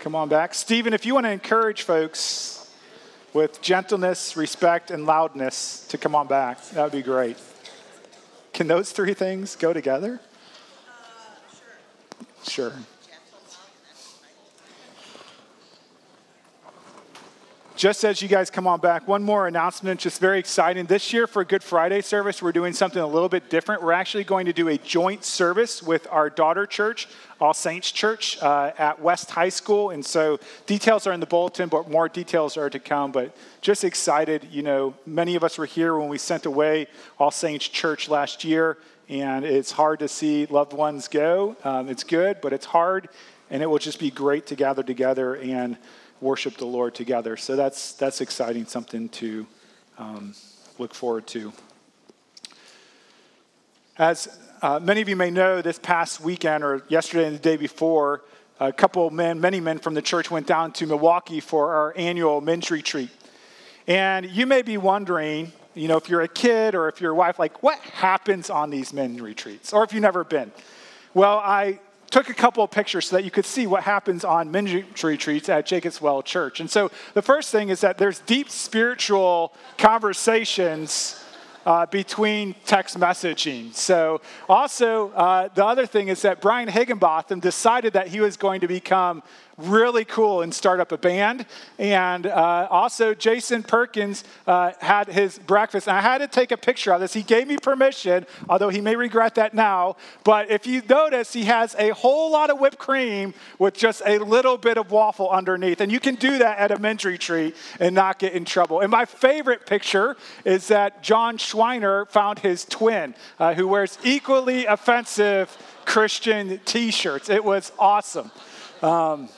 Come on back. Stephen, if you want to encourage folks with gentleness, respect, and loudness to come on back, that would be great. Can those three things go together? Uh, sure. Sure. Just as you guys come on back, one more announcement, just very exciting. This year for Good Friday service, we're doing something a little bit different. We're actually going to do a joint service with our daughter church, All Saints Church, uh, at West High School. And so details are in the bulletin, but more details are to come. But just excited, you know, many of us were here when we sent away All Saints Church last year, and it's hard to see loved ones go. Um, it's good, but it's hard, and it will just be great to gather together and worship the Lord together. So that's, that's exciting, something to um, look forward to. As uh, many of you may know, this past weekend or yesterday and the day before, a couple of men, many men from the church went down to Milwaukee for our annual men's retreat. And you may be wondering, you know, if you're a kid or if you're a wife, like what happens on these men's retreats? Or if you've never been. Well, I took a couple of pictures so that you could see what happens on ministry retreats at Jacob's Well Church. And so the first thing is that there's deep spiritual conversations uh, between text messaging. So, also, uh, the other thing is that Brian Higginbotham decided that he was going to become really cool and start up a band. And uh, also, Jason Perkins uh, had his breakfast. And I had to take a picture of this. He gave me permission, although he may regret that now. But if you notice, he has a whole lot of whipped cream with just a little bit of waffle underneath. And you can do that at a men's retreat and not get in trouble. And my favorite picture is that John Schweiner found his twin, uh, who wears equally offensive Christian t shirts. It was awesome. Um,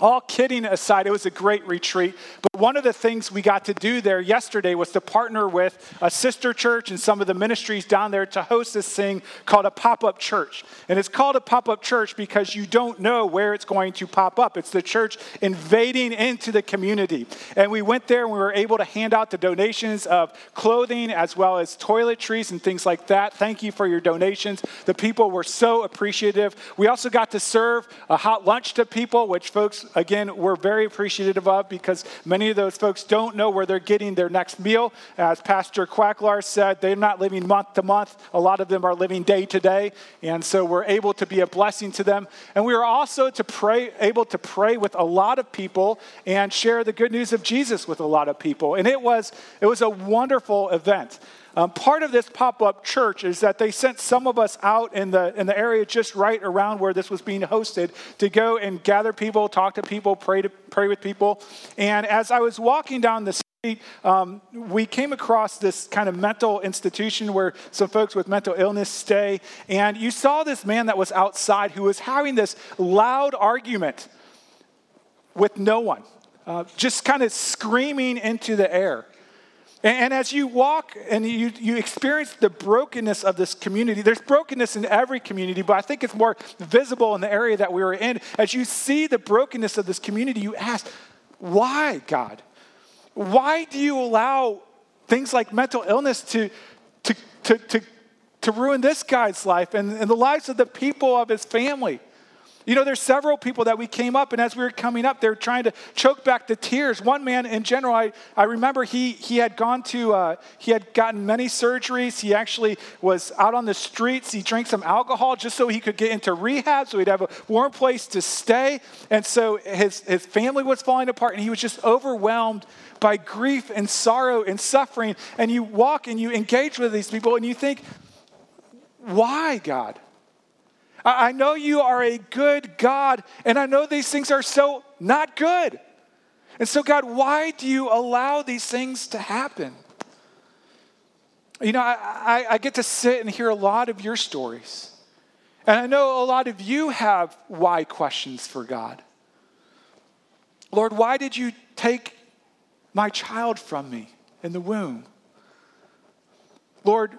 all kidding aside, it was a great retreat. But one of the things we got to do there yesterday was to partner with a sister church and some of the ministries down there to host this thing called a pop up church. And it's called a pop up church because you don't know where it's going to pop up. It's the church invading into the community. And we went there and we were able to hand out the donations of clothing as well as toiletries and things like that. Thank you for your donations. The people were so appreciative. We also got to serve a hot lunch to people, which folks again, we're very appreciative of because many of those folks don't know where they're getting their next meal. As Pastor Quacklar said, they're not living month to month. A lot of them are living day to day. And so we're able to be a blessing to them. And we are also to pray, able to pray with a lot of people and share the good news of Jesus with a lot of people. And it was, it was a wonderful event. Um, part of this pop up church is that they sent some of us out in the, in the area just right around where this was being hosted to go and gather people, talk to people, pray, to, pray with people. And as I was walking down the street, um, we came across this kind of mental institution where some folks with mental illness stay. And you saw this man that was outside who was having this loud argument with no one, uh, just kind of screaming into the air. And, as you walk and you, you experience the brokenness of this community, there's brokenness in every community, but I think it's more visible in the area that we were in. As you see the brokenness of this community, you ask, why, God? Why do you allow things like mental illness to, to, to, to, to ruin this guy's life and, and the lives of the people of his family? You know, there's several people that we came up, and as we were coming up, they were trying to choke back the tears. One man in general, I, I remember he, he had gone to, uh, he had gotten many surgeries. He actually was out on the streets. He drank some alcohol just so he could get into rehab, so he'd have a warm place to stay. And so his, his family was falling apart, and he was just overwhelmed by grief and sorrow and suffering. And you walk and you engage with these people, and you think, why, God? I know you are a good God, and I know these things are so not good. And so, God, why do you allow these things to happen? You know, I, I, get to sit and hear a lot of your stories. And I know a lot of you have why questions for God. Lord, why did you take my child from me in the womb? Lord,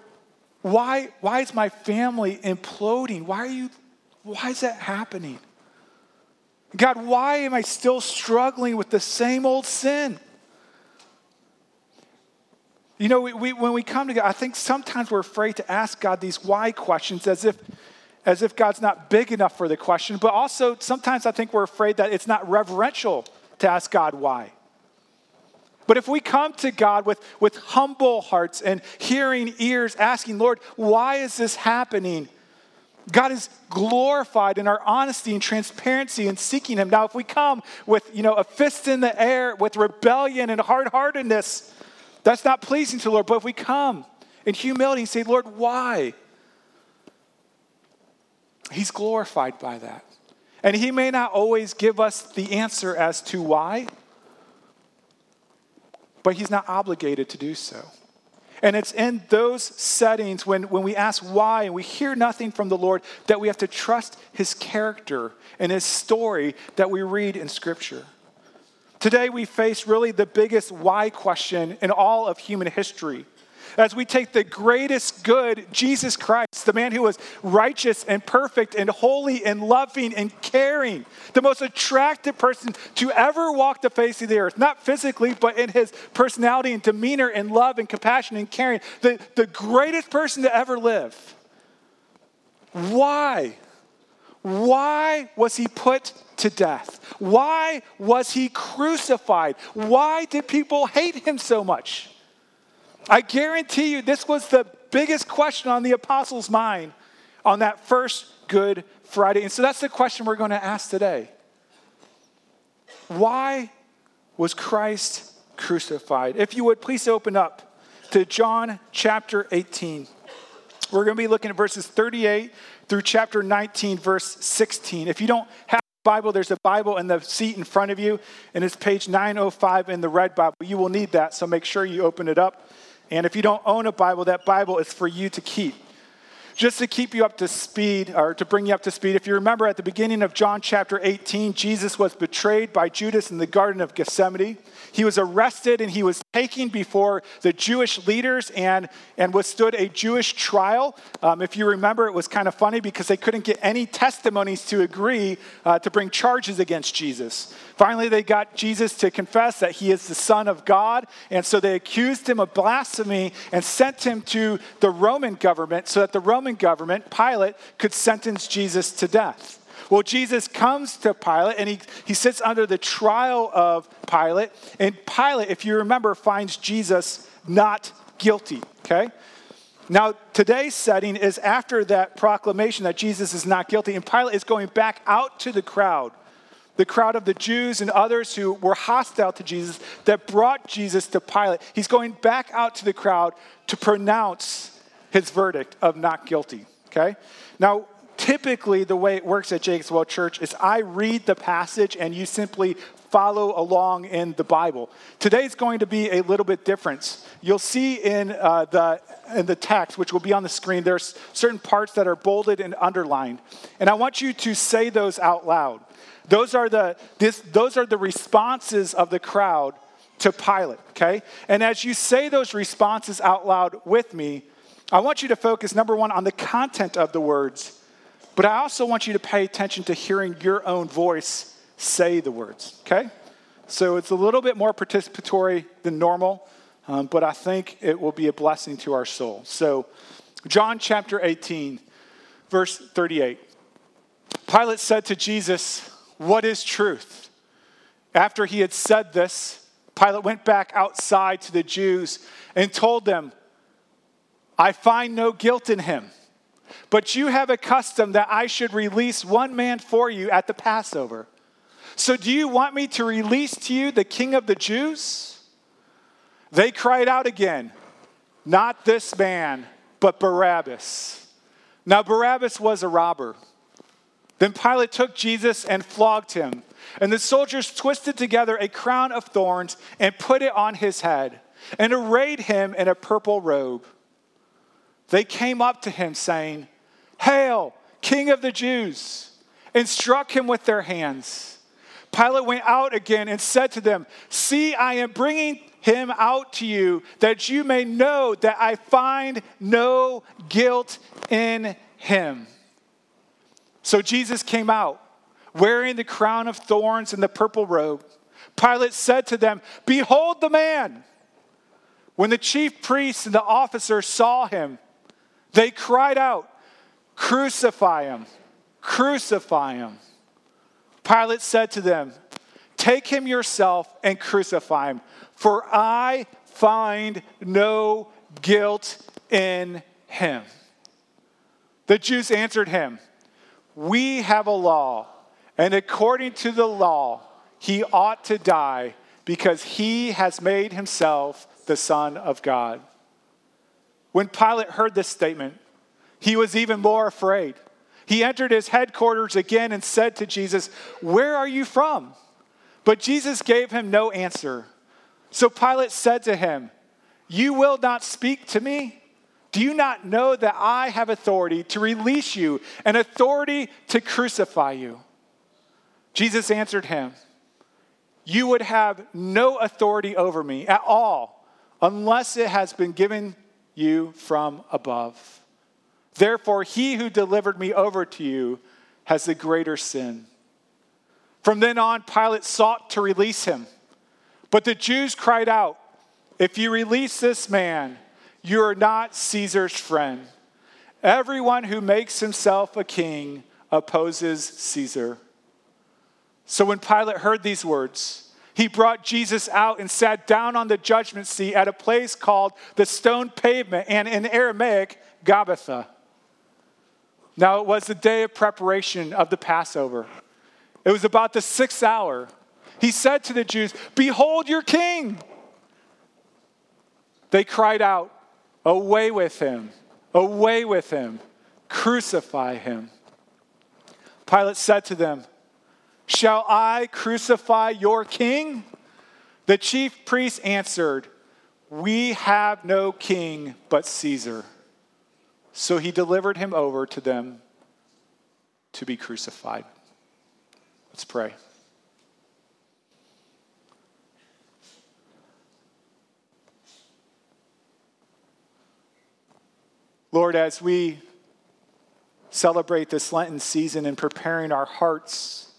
why, why is my family imploding? Why are you, why is that happening? God, why am I still struggling with the same old sin? You know, we, we, when we come to God, I think sometimes we're afraid to ask God these why questions as if, as if God's not big enough for the question, but also sometimes I think we're afraid that it's not reverential to ask God why. But if we come to God with, with humble hearts and hearing ears, asking, Lord, why is this happening? God is glorified in our honesty and transparency and seeking Him. Now, if we come with, you know, a fist in the air, with rebellion and hard-heartedness, that's not pleasing to the Lord. But if we come in humility and say, Lord, why? He's glorified by that. And He may not always give us the answer as to why, but He's not obligated to do so. And it's in those settings when, when we ask why and we hear nothing from the Lord that we have to trust His character and His story that we read in Scripture. Today, we face really the biggest why question in all of human history as we take the greatest good, Jesus Christ, the man who was righteous and perfect and holy and loving and caring, the most attractive person to ever walk the face of the earth, not physically, but in his personality and demeanor and love and compassion and caring, the, the greatest person to ever live. Why? Why was he put to death? Why was he crucified? Why did people hate him so much? I guarantee you, this was the biggest question on the apostles' mind on that first Good Friday. And so that's the question we're going to ask today. Why was Christ crucified? If you would please open up to John chapter 18. We're going to be looking at verses 38 through chapter 19, verse 16. If you don't have a Bible, there's a Bible in the seat in front of you, and it's page 905 in the red Bible. You will need that, so make sure you open it up. And if you don't own a Bible, that Bible is for you to keep. Just to keep you up to speed, or to bring you up to speed, if you remember at the beginning of John chapter 18, Jesus was betrayed by Judas in the Garden of Gethsemane. He was arrested and he was taken before the Jewish leaders and, and withstood a Jewish trial. Um, if you remember, it was kind of funny because they couldn't get any testimonies to agree uh, to bring charges against Jesus. Finally, they got Jesus to confess that he is the Son of God, and so they accused him of blasphemy and sent him to the Roman government so that the Roman government, Pilate, could sentence Jesus to death. Well, Jesus comes to Pilate and he, he sits under the trial of Pilate. And Pilate, if you remember, finds Jesus not guilty, okay? Now, today's setting is after that proclamation that Jesus is not guilty, and Pilate is going back out to the crowd, the crowd of the Jews and others who were hostile to Jesus that brought Jesus to Pilate. He's going back out to the crowd to pronounce his verdict of not guilty, okay? Now, typically the way it works at Jacob's Well Church is I read the passage and you simply follow along in the Bible. Today's going to be a little bit different. You'll see in, uh, the, in the text, which will be on the screen, there's certain parts that are bolded and underlined. And I want you to say those out loud. Those are the, this, those are the responses of the crowd to Pilate, okay? And as you say those responses out loud with me, I want you to focus, number one, on the content of the words but I also want you to pay attention to hearing your own voice say the words, okay? So it's a little bit more participatory than normal, um, but I think it will be a blessing to our soul. So, John chapter 18, verse 38. Pilate said to Jesus, What is truth? After he had said this, Pilate went back outside to the Jews and told them, I find no guilt in him. But you have a custom that I should release one man for you at the Passover. So do you want me to release to you the king of the Jews? They cried out again, Not this man, but Barabbas. Now, Barabbas was a robber. Then Pilate took Jesus and flogged him. And the soldiers twisted together a crown of thorns and put it on his head and arrayed him in a purple robe. They came up to him, saying, Hail, King of the Jews, and struck him with their hands. Pilate went out again and said to them, See, I am bringing him out to you that you may know that I find no guilt in him. So Jesus came out wearing the crown of thorns and the purple robe. Pilate said to them, Behold the man. When the chief priests and the officers saw him, they cried out, Crucify him! Crucify him! Pilate said to them, Take him yourself and crucify him, for I find no guilt in him. The Jews answered him, We have a law, and according to the law, he ought to die because he has made himself the Son of God. When Pilate heard this statement, he was even more afraid. He entered his headquarters again and said to Jesus, Where are you from? But Jesus gave him no answer. So Pilate said to him, You will not speak to me? Do you not know that I have authority to release you and authority to crucify you? Jesus answered him, You would have no authority over me at all unless it has been given you from above. Therefore, he who delivered me over to you has the greater sin. From then on, Pilate sought to release him. But the Jews cried out, If you release this man, you are not Caesar's friend. Everyone who makes himself a king opposes Caesar. So when Pilate heard these words, he brought Jesus out and sat down on the judgment seat at a place called the stone pavement and in Aramaic, Gabbatha. Now it was the day of preparation of the Passover. It was about the sixth hour. He said to the Jews, Behold your king. They cried out, Away with him, away with him, crucify him. Pilate said to them, Shall I crucify your king? The chief priests answered, We have no king but Caesar. So he delivered him over to them to be crucified. Let's pray. Lord, as we celebrate this Lenten season and preparing our hearts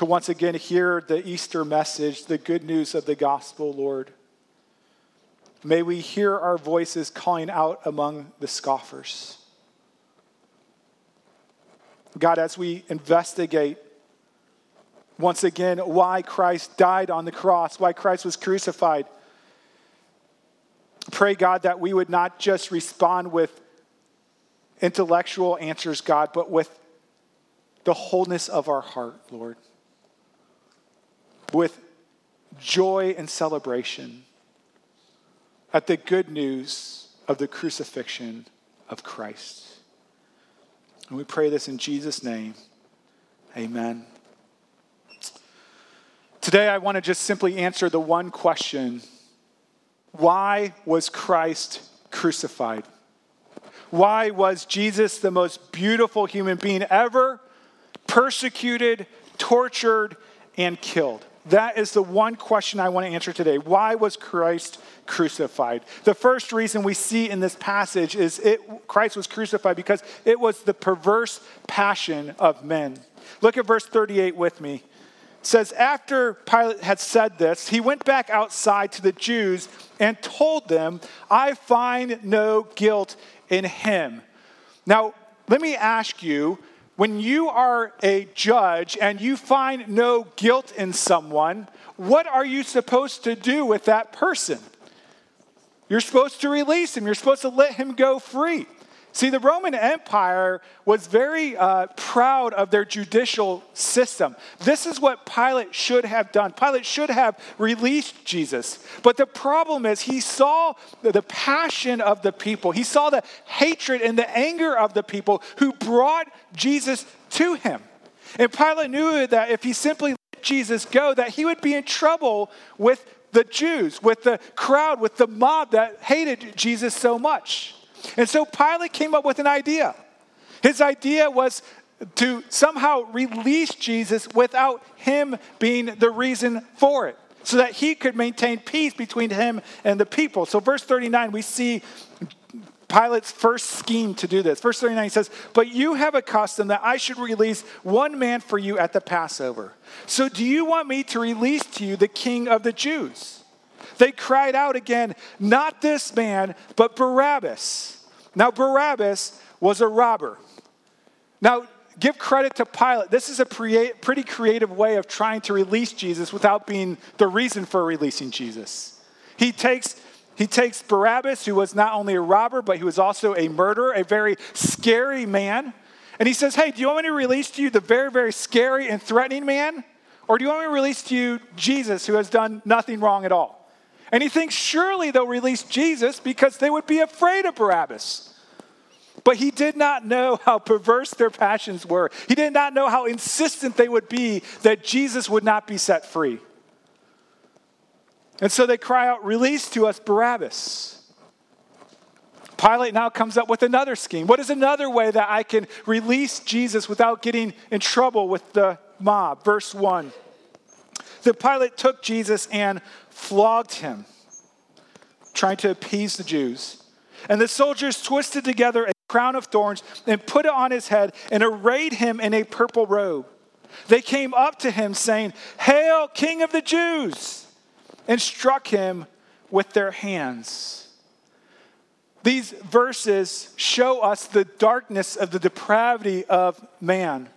to once again hear the Easter message, the good news of the gospel, Lord, may we hear our voices calling out among the scoffers. God, as we investigate once again why Christ died on the cross, why Christ was crucified. Pray, God, that we would not just respond with intellectual answers, God, but with the wholeness of our heart, Lord. With joy and celebration at the good news of the crucifixion of Christ. And we pray this in Jesus' name. Amen. Today, I want to just simply answer the one question Why was Christ crucified? Why was Jesus the most beautiful human being ever persecuted, tortured, and killed? That is the one question I want to answer today. Why was Christ crucified? The first reason we see in this passage is it, Christ was crucified because it was the perverse passion of men. Look at verse 38 with me says, After Pilate had said this, he went back outside to the Jews and told them, I find no guilt in him. Now, let me ask you when you are a judge and you find no guilt in someone, what are you supposed to do with that person? You're supposed to release him, you're supposed to let him go free. See, the Roman Empire was very uh, proud of their judicial system. This is what Pilate should have done. Pilate should have released Jesus. But the problem is, he saw the passion of the people, he saw the hatred and the anger of the people who brought Jesus to him. And Pilate knew that if he simply let Jesus go, that he would be in trouble with the Jews, with the crowd, with the mob that hated Jesus so much. And so Pilate came up with an idea. His idea was to somehow release Jesus without him being the reason for it, so that he could maintain peace between him and the people. So, verse 39, we see Pilate's first scheme to do this. Verse 39 says, But you have a custom that I should release one man for you at the Passover. So, do you want me to release to you the king of the Jews? They cried out again, Not this man, but Barabbas. Now, Barabbas was a robber. Now, give credit to Pilate. This is a pretty creative way of trying to release Jesus without being the reason for releasing Jesus. He takes he takes Barabbas, who was not only a robber, but he was also a murderer, a very scary man. And he says, Hey, do you want me to release to you the very, very scary and threatening man? Or do you want me to release to you Jesus, who has done nothing wrong at all? And he thinks surely they'll release Jesus because they would be afraid of Barabbas. But he did not know how perverse their passions were. He did not know how insistent they would be that Jesus would not be set free. And so they cry out, Release to us Barabbas. Pilate now comes up with another scheme. What is another way that I can release Jesus without getting in trouble with the mob. Verse 1. The Pilate took Jesus and flogged him, trying to appease the Jews. And the soldiers twisted together a crown of thorns and put it on his head and arrayed him in a purple robe. They came up to him, saying, Hail, King of the Jews! and struck him with their hands. These verses show us the darkness of the depravity of man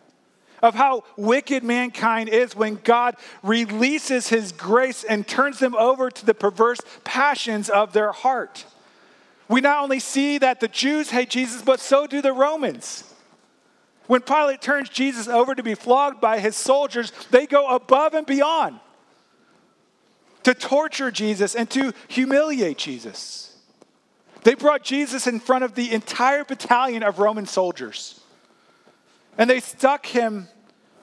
of how wicked mankind is when God releases his grace and turns them over to the perverse passions of their heart. We not only see that the Jews hate Jesus, but so do the Romans. When Pilate turns Jesus over to be flogged by his soldiers, they go above and beyond to torture Jesus and to humiliate Jesus. They brought Jesus in front of the entire battalion of Roman soldiers. And they stuck him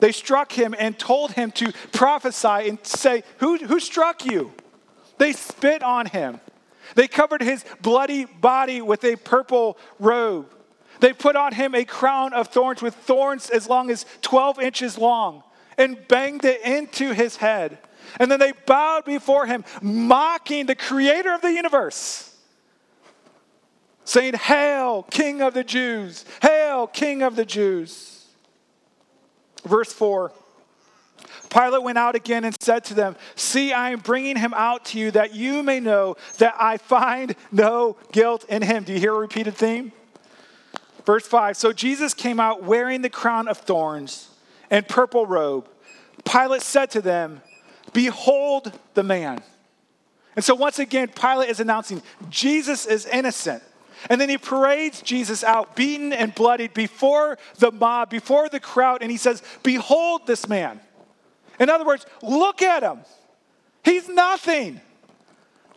they struck him and told him to prophesy and say, Who, who struck you? They spit on him. They covered his bloody body with a purple robe. They put on him a crown of thorns with thorns as long as 12 inches long and banged it into his head. And then they bowed before him, mocking the creator of the universe, saying, Hail, King of the Jews! Hail, King of the Jews! Verse 4 Pilate went out again and said to them, See, I am bringing him out to you that you may know that I find no guilt in him. Do you hear a repeated theme? Verse 5 So Jesus came out wearing the crown of thorns and purple robe. Pilate said to them, Behold the man. And so once again, Pilate is announcing Jesus is innocent. And then he parades Jesus out, beaten and bloodied, before the mob, before the crowd, and he says, Behold this man. In other words, look at him. He's nothing.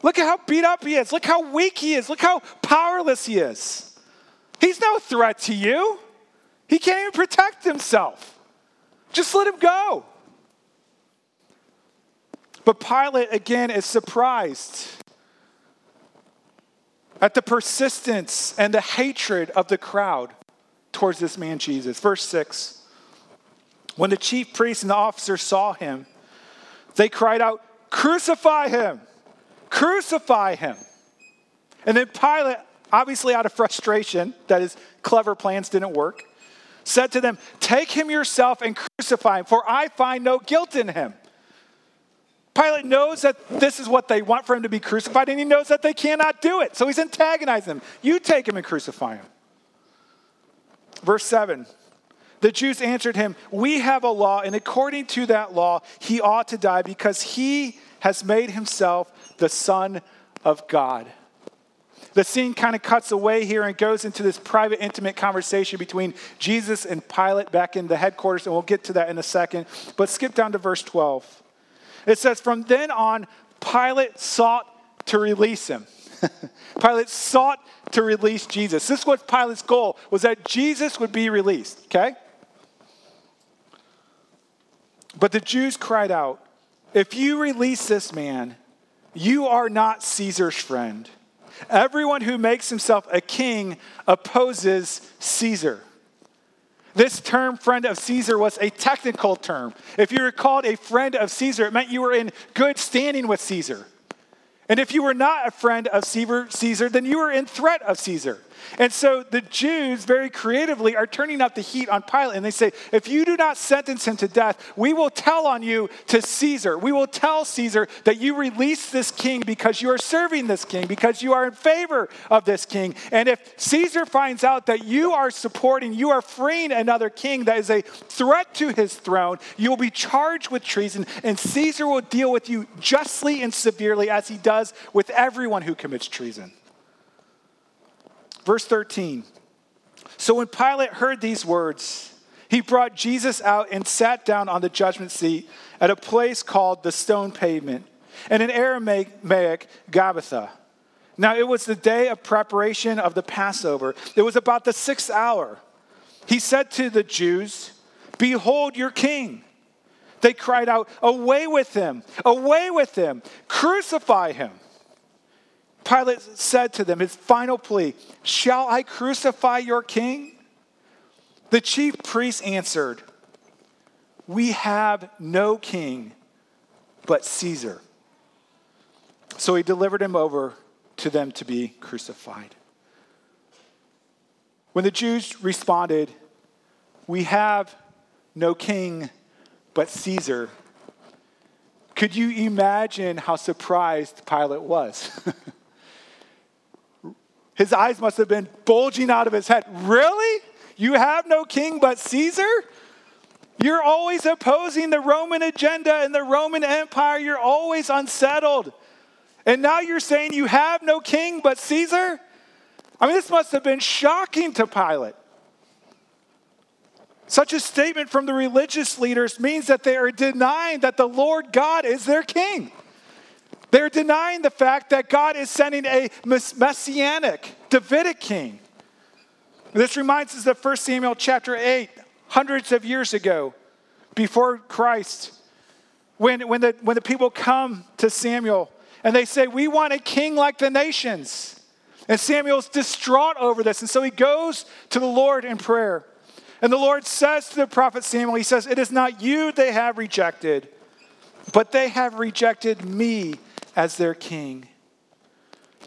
Look at how beat up he is. Look how weak he is. Look how powerless he is. He's no threat to you. He can't even protect himself. Just let him go. But Pilate, again, is surprised at the persistence and the hatred of the crowd towards this man Jesus. Verse 6 When the chief priests and the officers saw him, they cried out, Crucify him! Crucify him! And then Pilate, obviously out of frustration that his clever plans didn't work, said to them, Take him yourself and crucify him, for I find no guilt in him. Pilate knows that this is what they want for him to be crucified, and he knows that they cannot do it. So he's antagonizing them. You take him and crucify him. Verse 7 The Jews answered him, We have a law, and according to that law, he ought to die because he has made himself the Son of God. The scene kind of cuts away here and goes into this private, intimate conversation between Jesus and Pilate back in the headquarters, and we'll get to that in a second. But skip down to verse 12. It says, From then on, Pilate sought to release him. Pilate sought to release Jesus. This was Pilate's goal, was that Jesus would be released, okay? But the Jews cried out, If you release this man, you are not Caesar's friend. Everyone who makes himself a king opposes Caesar. This term, friend of Caesar, was a technical term. If you were called a friend of Caesar, it meant you were in good standing with Caesar. And if you were not a friend of Caesar, then you were in threat of Caesar. And so the Jews very creatively are turning up the heat on Pilate and they say, if you do not sentence him to death, we will tell on you to Caesar. We will tell Caesar that you release this king because you are serving this king, because you are in favor of this king. And if Caesar finds out that you are supporting, you are freeing another king that is a threat to his throne, you will be charged with treason, and Caesar will deal with you justly and severely as he does with everyone who commits treason. Verse 13. So when Pilate heard these words, he brought Jesus out and sat down on the judgment seat at a place called the stone pavement, and in Aramaic, Gabbatha. Now it was the day of preparation of the Passover. It was about the sixth hour. He said to the Jews, Behold your king. They cried out, Away with him! Away with him! Crucify him! Pilate said to them, his final plea, Shall I crucify your king? The chief priests answered, We have no king but Caesar. So he delivered him over to them to be crucified. When the Jews responded, We have no king but Caesar, could you imagine how surprised Pilate was? His eyes must have been bulging out of his head. Really? You have no king but Caesar? You're always opposing the Roman agenda and the Roman Empire. You're always unsettled. And now you're saying you have no king but Caesar? I mean, this must have been shocking to Pilate. Such a statement from the religious leaders means that they are denying that the Lord God is their king. They're denying the fact that God is sending a messianic, Davidic king. This reminds us of 1 Samuel chapter 8, hundreds of years ago, before Christ, when, when, the, when the people come to Samuel and they say, We want a king like the nations. And Samuel's distraught over this. And so he goes to the Lord in prayer. And the Lord says to the prophet Samuel, He says, It is not you they have rejected, but they have rejected me as their king.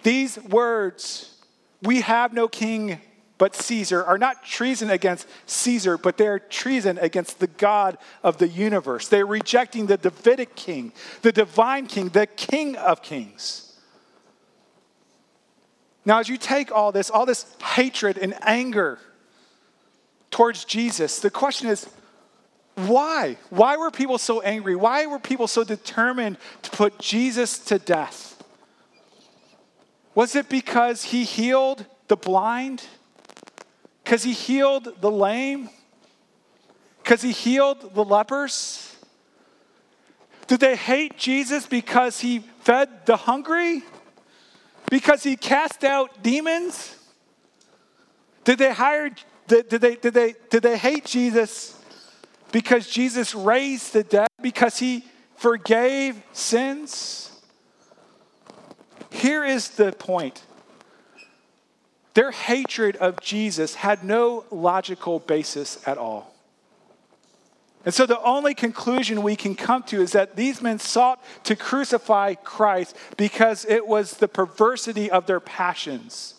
These words, we have no king but Caesar, are not treason against Caesar, but they are treason against the God of the universe. They're rejecting the Davidic king, the divine king, the king of kings. Now, as you take all this, all this hatred and anger towards Jesus, the question is why? Why were people so angry? Why were people so determined to put Jesus to death? Was it because he healed the blind? Because he healed the lame? Because he healed the lepers? Did they hate Jesus because he fed the hungry? Because he cast out demons? Did they hire did, did, they, did, they, did they hate Jesus because Jesus raised the dead, because he forgave sins. Here is the point their hatred of Jesus had no logical basis at all. And so the only conclusion we can come to is that these men sought to crucify Christ because it was the perversity of their passions,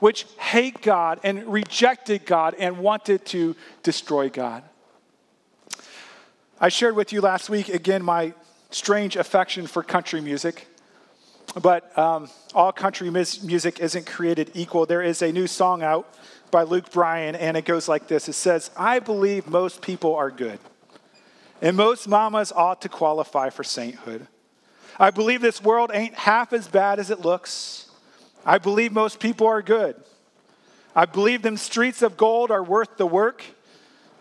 which hate God and rejected God and wanted to destroy God. I shared with you last week, again, my strange affection for country music. But um, all country music isn't created equal. There is a new song out by Luke Bryan, and it goes like this It says, I believe most people are good, and most mamas ought to qualify for sainthood. I believe this world ain't half as bad as it looks. I believe most people are good. I believe them streets of gold are worth the work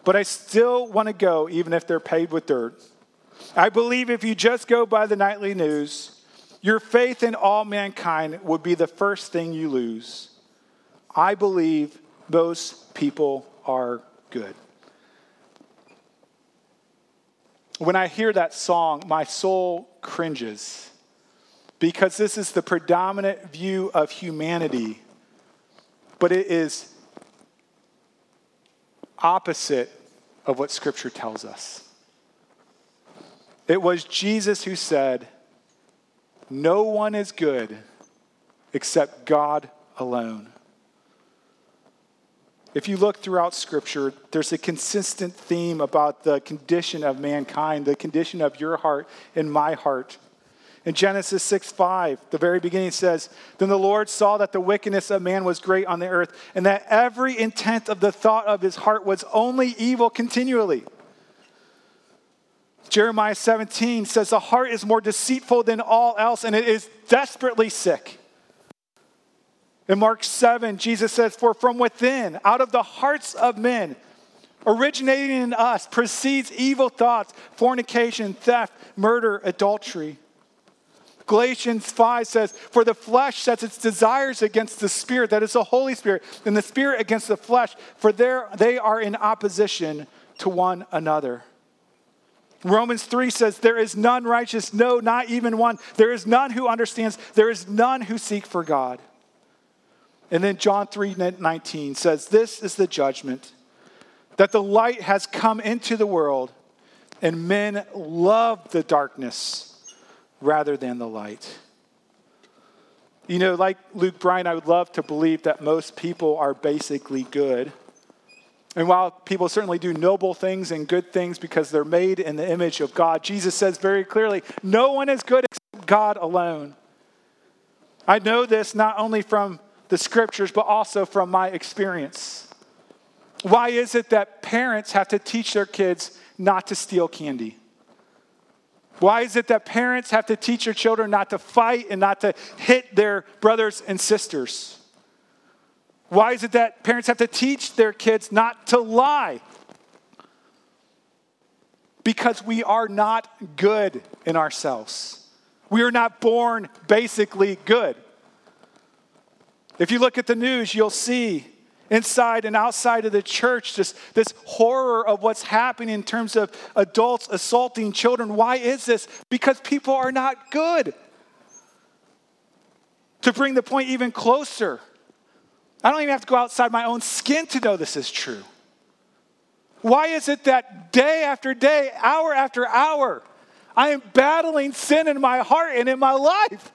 but I still want to go even if they're paved with dirt. I believe if you just go by the nightly news, your faith in all mankind would be the first thing you lose. I believe those people are good. When I hear that song, my soul cringes because this is the predominant view of humanity, but it is opposite of what Scripture tells us. It was Jesus who said, No one is good except God alone. if you look throughout Scripture, there's a consistent theme about the condition of mankind, the condition of your heart and my heart. In Genesis 6 5, the very beginning says, Then the Lord saw that the wickedness of man was great on the earth, and that every intent of the thought of his heart was only evil continually. Jeremiah 17 says, The heart is more deceitful than all else, and it is desperately sick. In Mark 7, Jesus says, For from within, out of the hearts of men, originating in us, proceeds evil thoughts, fornication, theft, murder, adultery. Galatians 5 says, For the flesh sets its desires against the spirit, that is the Holy Spirit, and the spirit against the flesh, for there they are in opposition to one another. Romans 3 says, There is none righteous, no, not even one. There is none who understands, there is none who seek for God. And then John 3 19 says, This is the judgment that the light has come into the world, and men love the darkness rather than the light. You know, like Luke Bryan, I would love to believe that most people are basically good. And while people certainly do noble things and good things because they're made in the image of God, Jesus says very clearly no one is good except God alone. I know this not only from the scriptures, but also from my experience. Why is it that parents have to teach their kids not to steal candy? Why is it that parents have to teach their children not to fight and not to hit their brothers and sisters? Why is it that parents have to teach their kids not to lie? Because we are not good in ourselves. We are not born basically good. If you look at the news, you'll see inside and outside of the church, just this horror of what's happening in terms of adults assaulting children. Why is this? Because people are not good. To bring the point even closer, I don't even have to go outside my own skin to know this is true. Why is it that day after day, hour after hour, I am battling sin in my heart and in my life?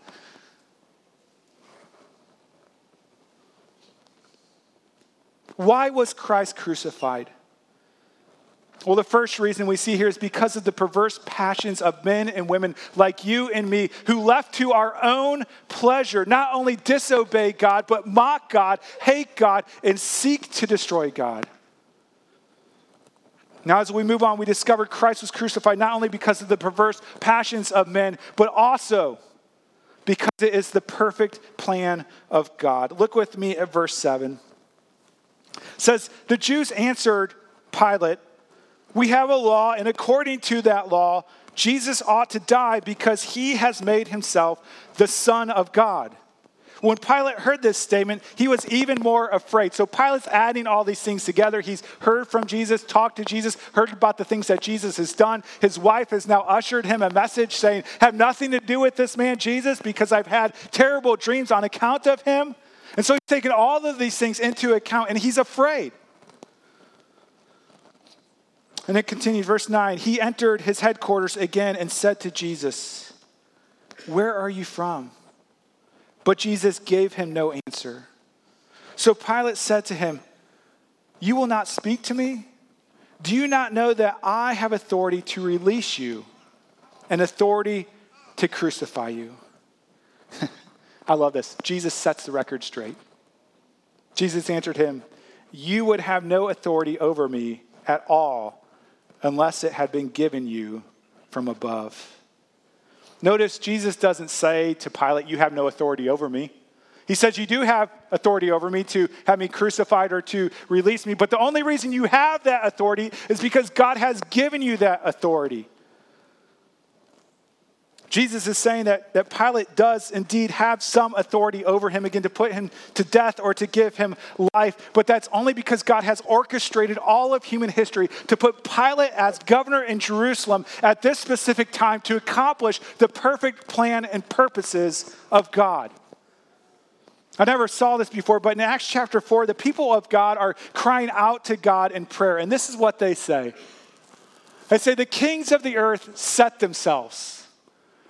Why was Christ crucified? Well, the first reason we see here is because of the perverse passions of men and women like you and me who left to our own pleasure not only disobey God, but mock God, hate God, and seek to destroy God. Now, as we move on, we discover Christ was crucified not only because of the perverse passions of men, but also because it is the perfect plan of God. Look with me at verse 7 says, The Jews answered Pilate, We have a law, and according to that law, Jesus ought to die because he has made himself the Son of God. When Pilate heard this statement, he was even more afraid. So Pilate's adding all these things together. He's heard from Jesus, talked to Jesus, heard about the things that Jesus has done. His wife has now ushered him a message saying, Have nothing to do with this man, Jesus, because I've had terrible dreams on account of him. And so he's taken all of these things into account and he's afraid. And it continues, verse 9. He entered his headquarters again and said to Jesus, Where are you from? But Jesus gave him no answer. So Pilate said to him, You will not speak to me? Do you not know that I have authority to release you and authority to crucify you? I love this. Jesus sets the record straight. Jesus answered him, You would have no authority over me at all unless it had been given you from above. Notice Jesus doesn't say to Pilate, You have no authority over me. He says, You do have authority over me to have me crucified or to release me, but the only reason you have that authority is because God has given you that authority. Jesus is saying that, that Pilate does indeed have some authority over him, again, to put him to death or to give him life, but that's only because God has orchestrated all of human history to put Pilate as governor in Jerusalem at this specific time to accomplish the perfect plan and purposes of God. I never saw this before, but in Acts chapter 4, the people of God are crying out to God in prayer, and this is what they say. They say, The kings of the earth set themselves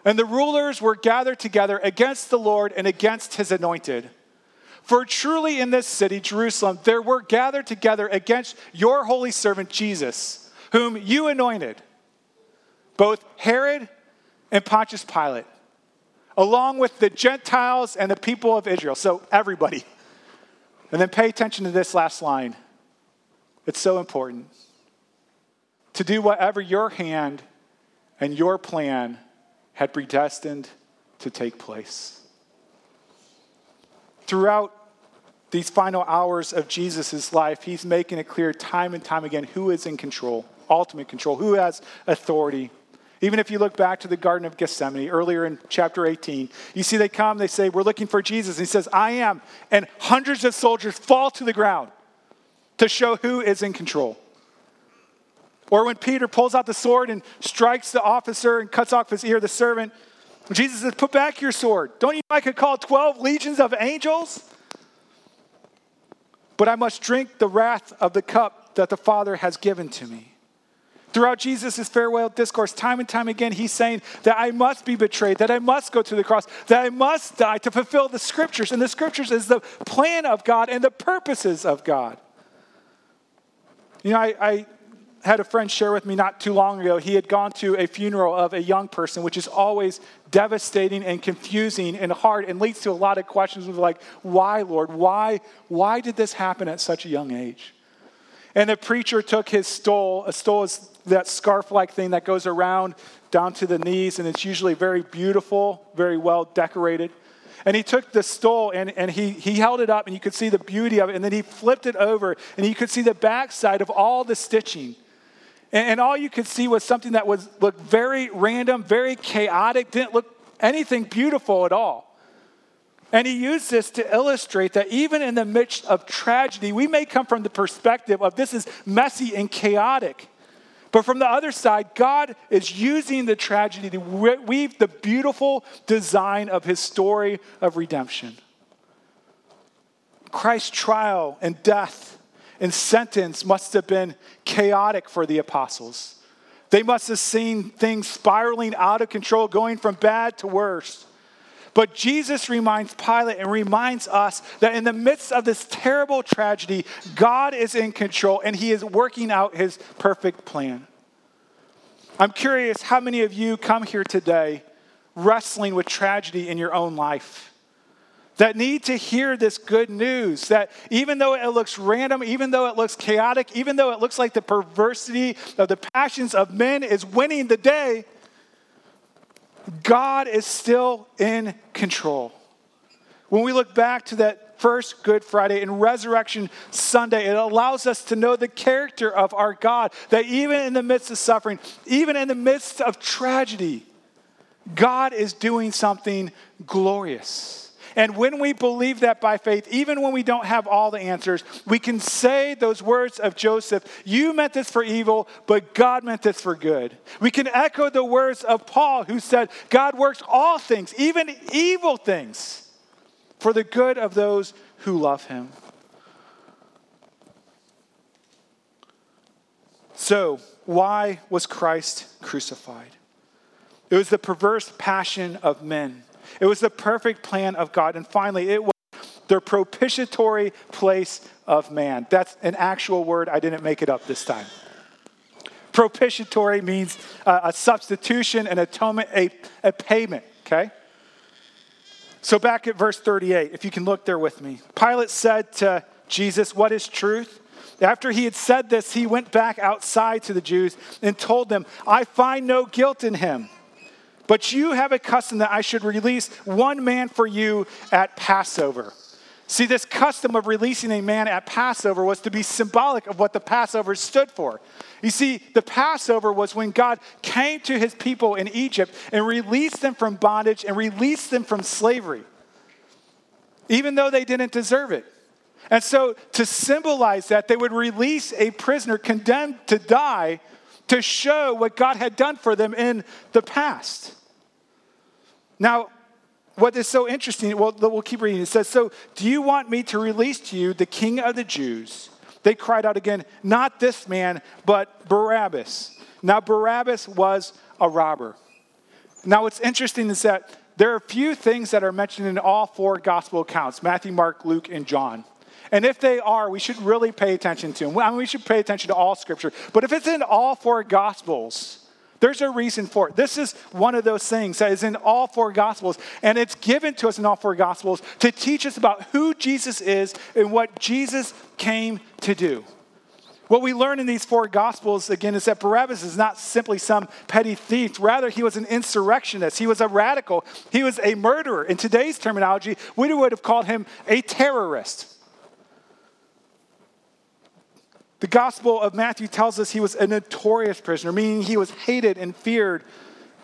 and the rulers were gathered together against the Lord and against his anointed. For truly in this city, Jerusalem, there were gathered together against your holy servant Jesus, whom you anointed, both Herod and Pontius Pilate, along with the Gentiles and the people of Israel. So, everybody. And then pay attention to this last line. It's so important. To do whatever your hand and your plan had predestined to take place. Throughout these final hours of Jesus' life, he's making it clear time and time again who is in control, ultimate control, who has authority. Even if you look back to the Garden of Gethsemane earlier in chapter 18, you see they come, they say, We're looking for Jesus. And he says, I am. And hundreds of soldiers fall to the ground to show who is in control. Or when Peter pulls out the sword and strikes the officer and cuts off his ear, the servant, Jesus says, Put back your sword. Don't you know I could call 12 legions of angels? But I must drink the wrath of the cup that the Father has given to me. Throughout Jesus' farewell discourse, time and time again, he's saying that I must be betrayed, that I must go to the cross, that I must die to fulfill the scriptures. And the scriptures is the plan of God and the purposes of God. You know, I, I had a friend share with me not too long ago. He had gone to a funeral of a young person, which is always devastating and confusing and hard and leads to a lot of questions of like, why, Lord? Why, why did this happen at such a young age? And the preacher took his stole. A stole is that scarf like thing that goes around down to the knees, and it's usually very beautiful, very well decorated. And he took the stole and, and he, he held it up, and you could see the beauty of it. And then he flipped it over, and you could see the backside of all the stitching. And, and all you could see was something that was looked very random, very chaotic, didn't look anything beautiful at all. And he used this to illustrate that even in the midst of tragedy, we may come from the perspective of this is messy and chaotic. But from the other side, God is using the tragedy to weave the beautiful design of his story of redemption. Christ's trial and death and sentence must have been chaotic for the apostles. They must have seen things spiraling out of control, going from bad to worse. But Jesus reminds Pilate and reminds us that in the midst of this terrible tragedy, God is in control and he is working out his perfect plan. I'm curious how many of you come here today wrestling with tragedy in your own life? That need to hear this good news that even though it looks random, even though it looks chaotic, even though it looks like the perversity of the passions of men is winning the day, God is still in control. When we look back to that first Good Friday and Resurrection Sunday, it allows us to know the character of our God, that even in the midst of suffering, even in the midst of tragedy, God is doing something glorious. And when we believe that by faith, even when we don't have all the answers, we can say those words of Joseph You meant this for evil, but God meant this for good. We can echo the words of Paul, who said, God works all things, even evil things, for the good of those who love him. So, why was Christ crucified? It was the perverse passion of men. It was the perfect plan of God. And finally, it was the propitiatory place of man. That's an actual word. I didn't make it up this time. Propitiatory means a substitution, an atonement, a, a payment, okay? So back at verse 38, if you can look there with me. Pilate said to Jesus, What is truth? After he had said this, he went back outside to the Jews and told them, I find no guilt in him. But you have a custom that I should release one man for you at Passover. See, this custom of releasing a man at Passover was to be symbolic of what the Passover stood for. You see, the Passover was when God came to his people in Egypt and released them from bondage and released them from slavery, even though they didn't deserve it. And so, to symbolize that, they would release a prisoner condemned to die to show what God had done for them in the past. Now, what is so interesting, well, we'll keep reading. It says, So, do you want me to release to you the king of the Jews? They cried out again, Not this man, but Barabbas. Now, Barabbas was a robber. Now, what's interesting is that there are a few things that are mentioned in all four gospel accounts Matthew, Mark, Luke, and John. And if they are, we should really pay attention to them. I mean, we should pay attention to all scripture. But if it's in all four gospels, there's a reason for it. This is one of those things that is in all four gospels, and it's given to us in all four gospels to teach us about who Jesus is and what Jesus came to do. What we learn in these four gospels, again, is that Barabbas is not simply some petty thief. Rather, he was an insurrectionist. He was a radical. He was a murderer. In today's terminology, we would have called him a terrorist. The Gospel of Matthew tells us he was a notorious prisoner, meaning he was hated and feared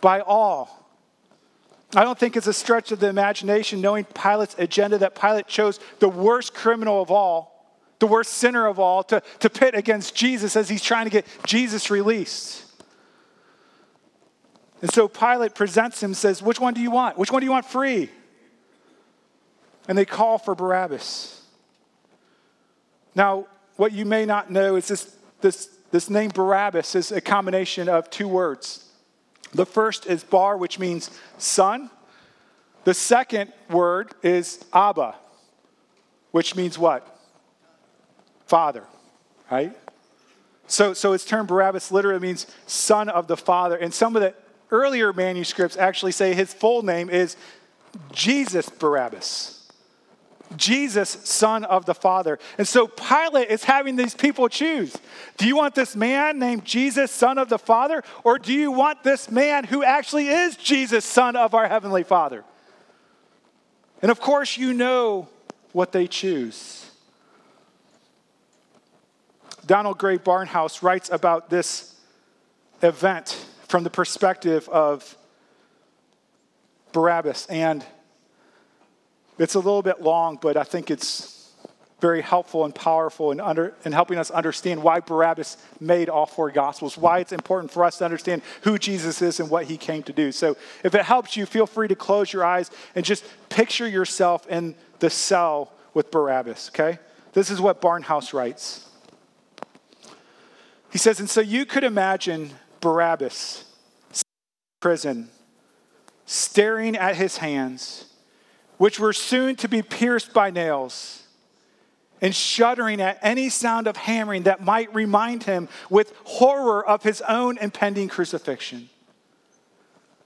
by all. I don't think it's a stretch of the imagination knowing Pilate's agenda that Pilate chose the worst criminal of all, the worst sinner of all, to, to pit against Jesus as he's trying to get Jesus released. And so Pilate presents him, says, Which one do you want? Which one do you want free? And they call for Barabbas. Now, what you may not know is this, this, this name Barabbas is a combination of two words. The first is bar, which means son. The second word is Abba, which means what? Father, right? So, so its term Barabbas literally means son of the Father. And some of the earlier manuscripts actually say his full name is Jesus Barabbas. Jesus, Son of the Father. And so Pilate is having these people choose. Do you want this man named Jesus, Son of the Father, or do you want this man who actually is Jesus, Son of our Heavenly Father? And of course, you know what they choose. Donald Grey Barnhouse writes about this event from the perspective of Barabbas and it's a little bit long, but I think it's very helpful and powerful in, under, in helping us understand why Barabbas made all four Gospels, why it's important for us to understand who Jesus is and what he came to do. So if it helps you, feel free to close your eyes and just picture yourself in the cell with Barabbas, okay? This is what Barnhouse writes. He says, and so you could imagine Barabbas in prison, staring at his hands which were soon to be pierced by nails, and shuddering at any sound of hammering that might remind him with horror of his own impending crucifixion.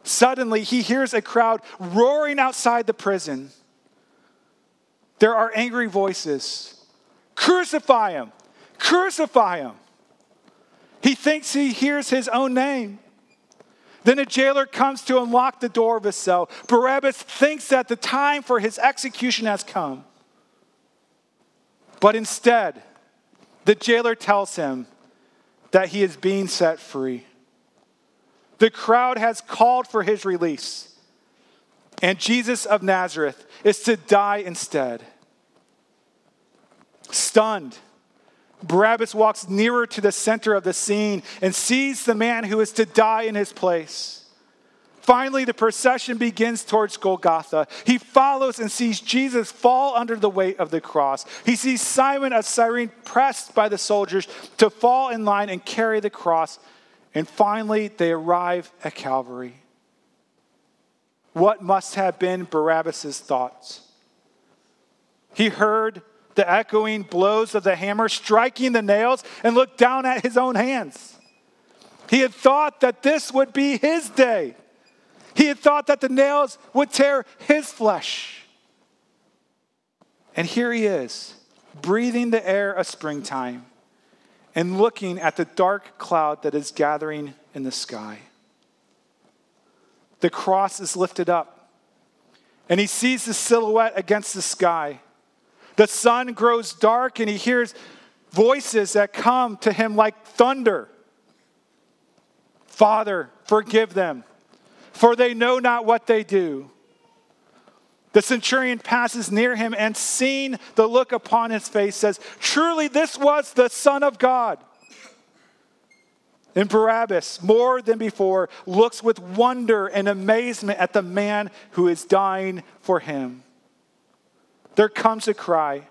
Suddenly, he hears a crowd roaring outside the prison. There are angry voices Crucify him! Crucify him! He thinks he hears his own name. Then a jailer comes to unlock the door of his cell. Barabbas thinks that the time for his execution has come. But instead, the jailer tells him that he is being set free. The crowd has called for his release, and Jesus of Nazareth is to die instead. Stunned, Barabbas walks nearer to the center of the scene and sees the man who is to die in his place. Finally, the procession begins towards Golgotha. He follows and sees Jesus fall under the weight of the cross. He sees Simon of Cyrene pressed by the soldiers to fall in line and carry the cross. And finally, they arrive at Calvary. What must have been Barabbas' thoughts? He heard the echoing blows of the hammer striking the nails and looked down at his own hands. He had thought that this would be his day. He had thought that the nails would tear his flesh. And here he is, breathing the air of springtime and looking at the dark cloud that is gathering in the sky. The cross is lifted up, and he sees the silhouette against the sky. The sun grows dark and he hears voices that come to him like thunder. Father, forgive them, for they know not what they do. The centurion passes near him and seeing the look upon his face says, Truly, this was the Son of God. And Barabbas, more than before, looks with wonder and amazement at the man who is dying for him there comes a cry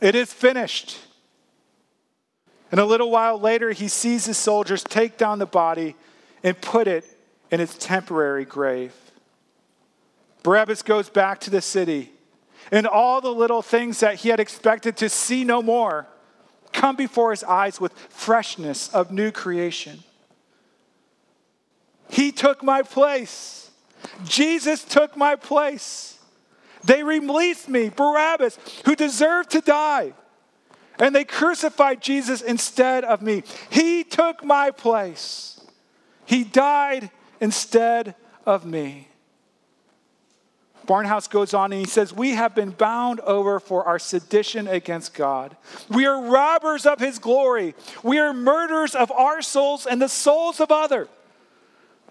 It is finished. And a little while later, he sees his soldiers take down the body and put it in its temporary grave. Barabbas goes back to the city, and all the little things that he had expected to see no more come before his eyes with freshness of new creation. He took my place. Jesus took my place. They released me, Barabbas, who deserved to die. And they crucified Jesus instead of me. He took my place. He died instead of me. Barnhouse goes on and he says, We have been bound over for our sedition against God. We are robbers of his glory. We are murderers of our souls and the souls of others.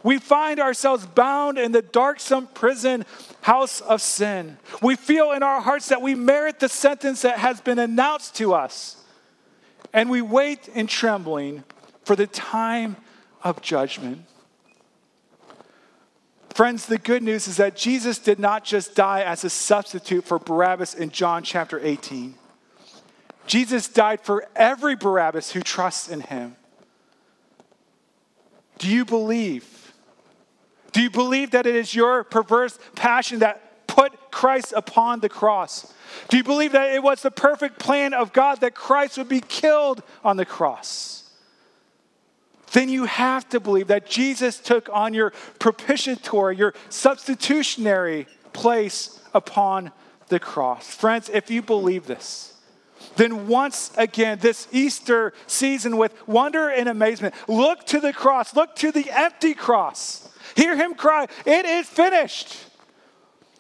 We find ourselves bound in the darksome prison house of sin. We feel in our hearts that we merit the sentence that has been announced to us. And we wait in trembling for the time of judgment. Friends, the good news is that Jesus did not just die as a substitute for Barabbas in John chapter 18. Jesus died for every Barabbas who trusts in him. Do you believe? Do you believe that it is your perverse passion that put Christ upon the cross? Do you believe that it was the perfect plan of God that Christ would be killed on the cross? then you have to believe that Jesus took on your propitiatory, your substitutionary place upon the cross. Friends, if you believe this, then once again, this Easter season, with wonder and amazement, look to the cross, look to the empty cross. Hear him cry, It is finished.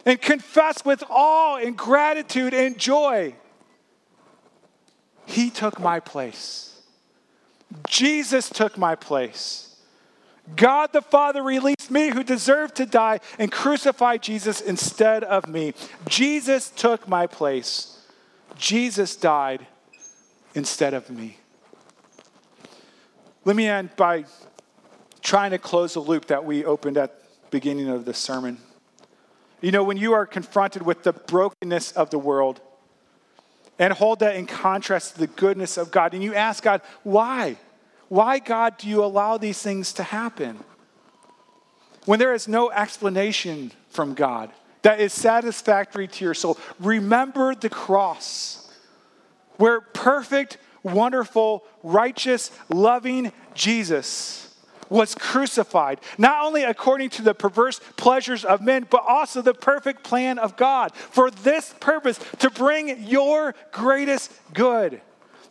And confess with awe and gratitude and joy. He took my place. Jesus took my place. God the Father released me who deserved to die and crucified Jesus instead of me. Jesus took my place. Jesus died instead of me. Let me end by trying to close the loop that we opened at the beginning of the sermon. You know, when you are confronted with the brokenness of the world, and hold that in contrast to the goodness of God. And you ask God, why? Why, God, do you allow these things to happen? When there is no explanation from God that is satisfactory to your soul, remember the cross where perfect, wonderful, righteous, loving Jesus was crucified, not only according to the perverse pleasures of men, but also the perfect plan of God for this purpose to bring your greatest good,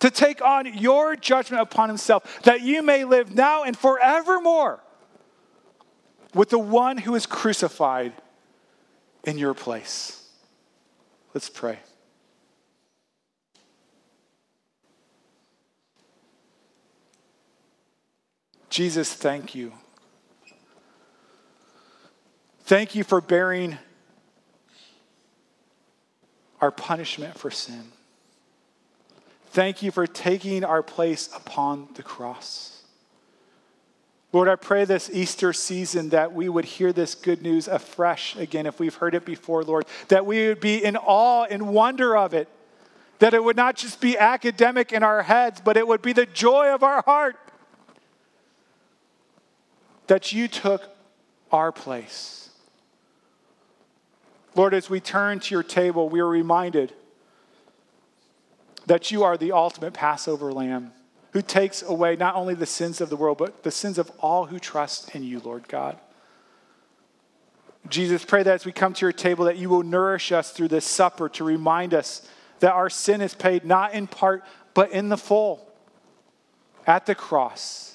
to take on your judgment upon himself, that you may live now and forevermore with the one who is crucified in your place. Let's pray. Jesus, thank you. Thank you for bearing our punishment for sin. Thank you for taking our place upon the cross. Lord, I pray this Easter season that we would hear this good news afresh again if we've heard it before, Lord, that we would be in awe and wonder of it, that it would not just be academic in our heads, but it would be the joy of our heart that you took our place. Lord, as we turn to your table, we are reminded that you are the ultimate Passover lamb who takes away not only the sins of the world, but the sins of all who trust in you, Lord God. Jesus, pray that as we come to your table, that you will nourish us through this supper to remind us that our sin is paid not in part, but in the full at the cross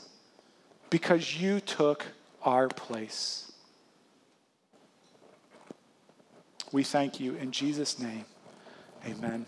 because you took our place. We thank you in Jesus' name. Amen.